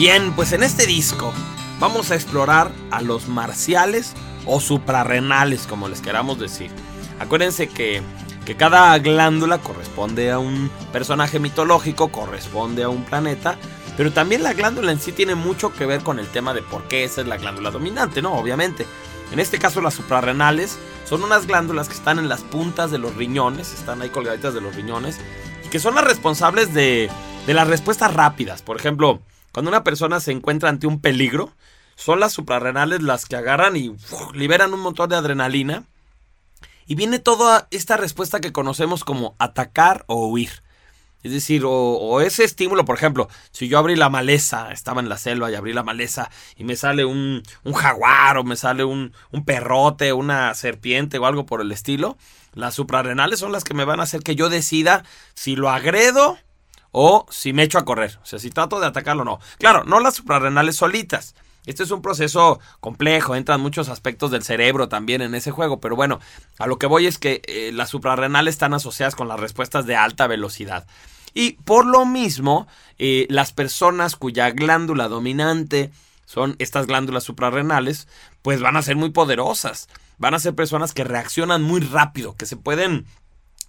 Bien, pues en este disco vamos a explorar a los marciales o suprarrenales, como les queramos decir. Acuérdense que, que cada glándula corresponde a un personaje mitológico, corresponde a un planeta, pero también la glándula en sí tiene mucho que ver con el tema de por qué esa es la glándula dominante, ¿no? Obviamente. En este caso las suprarrenales son unas glándulas que están en las puntas de los riñones, están ahí colgaditas de los riñones, y que son las responsables de, de las respuestas rápidas. Por ejemplo, cuando una persona se encuentra ante un peligro, son las suprarrenales las que agarran y liberan un montón de adrenalina. Y viene toda esta respuesta que conocemos como atacar o huir. Es decir, o, ese estímulo, por ejemplo, si yo abrí la maleza, estaba en la selva y abrí la maleza y me sale un, un jaguar o me sale un, un, perrote, una serpiente o algo por el estilo, las suprarrenales son las que me van a hacer que yo decida si lo agredo o si me echo a correr. O sea, si trato de atacarlo o no. Claro, no las suprarrenales solitas. Este es un proceso complejo, entran muchos aspectos del cerebro también en ese juego, pero bueno, a lo que voy es que eh, las suprarrenales están asociadas con las respuestas de alta velocidad. Y por lo mismo, eh, las personas cuya glándula dominante son estas glándulas suprarrenales, pues van a ser muy poderosas. Van a ser personas que reaccionan muy rápido, que se pueden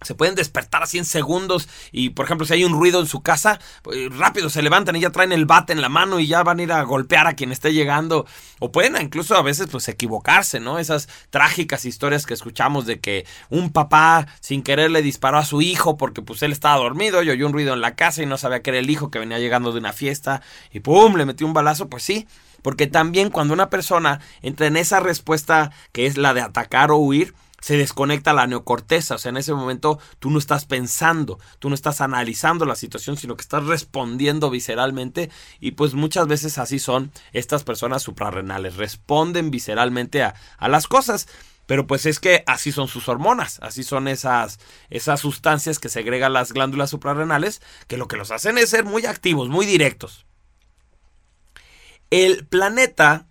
se pueden despertar así en segundos y por ejemplo si hay un ruido en su casa pues, rápido se levantan y ya traen el bate en la mano y ya van a ir a golpear a quien esté llegando. O pueden incluso a veces pues equivocarse no esas trágicas historias que escuchamos de que un papá sin querer le disparó a su hijo porque pues él estaba dormido y oyó un ruido en la casa y no sabía que era el hijo que venía llegando de una fiesta y pum le metió un balazo. Pues sí porque también cuando una persona entra en esa respuesta que es la de atacar o huir se desconecta la neocorteza, o sea, en ese momento tú no estás pensando, tú no estás analizando la situación, sino que estás respondiendo visceralmente y pues muchas veces así son estas personas suprarrenales, responden visceralmente a, a las cosas. Pero pues es que así son sus hormonas, así son esas, esas sustancias que segregan las glándulas suprarrenales, que lo que los hacen es ser muy activos, muy directos. El planeta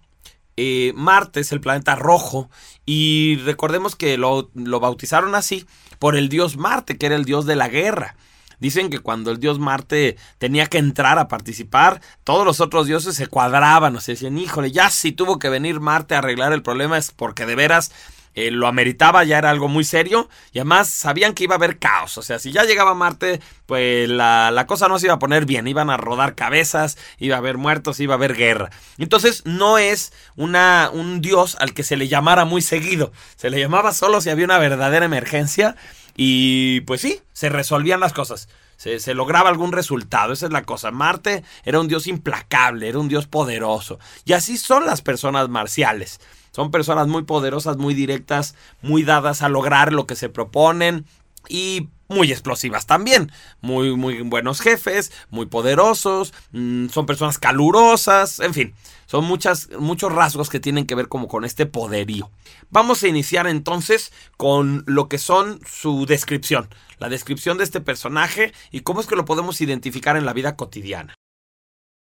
eh, Marte es el planeta rojo y recordemos que lo, lo bautizaron así por el dios Marte, que era el dios de la guerra. Dicen que cuando el dios Marte tenía que entrar a participar, todos los otros dioses se cuadraban, o sea, decían, híjole, ya si tuvo que venir Marte a arreglar el problema es porque de veras eh, lo ameritaba, ya era algo muy serio y además sabían que iba a haber caos, o sea, si ya llegaba Marte, pues la, la, cosa no se iba a poner bien, iban a rodar cabezas, iba a haber muertos, iba a haber guerra. Entonces no es una, un dios al que se le llamara muy seguido, se le llamaba solo si había una verdadera emergencia y pues sí, se resolvían las cosas. Se, se, lograba algún resultado. Esa es la cosa. Marte era un dios implacable, era un dios poderoso. Y así son las personas marciales. Son personas muy poderosas, muy directas, muy dadas a lograr lo que se proponen y muy explosivas también. Muy, muy buenos jefes, muy poderosos, mmm, son personas calurosas, en fin. Son muchas, muchos rasgos que tienen que ver como con este poderío. Vamos a iniciar entonces con lo que son su descripción. La descripción de este personaje y cómo es que lo podemos identificar en la vida cotidiana.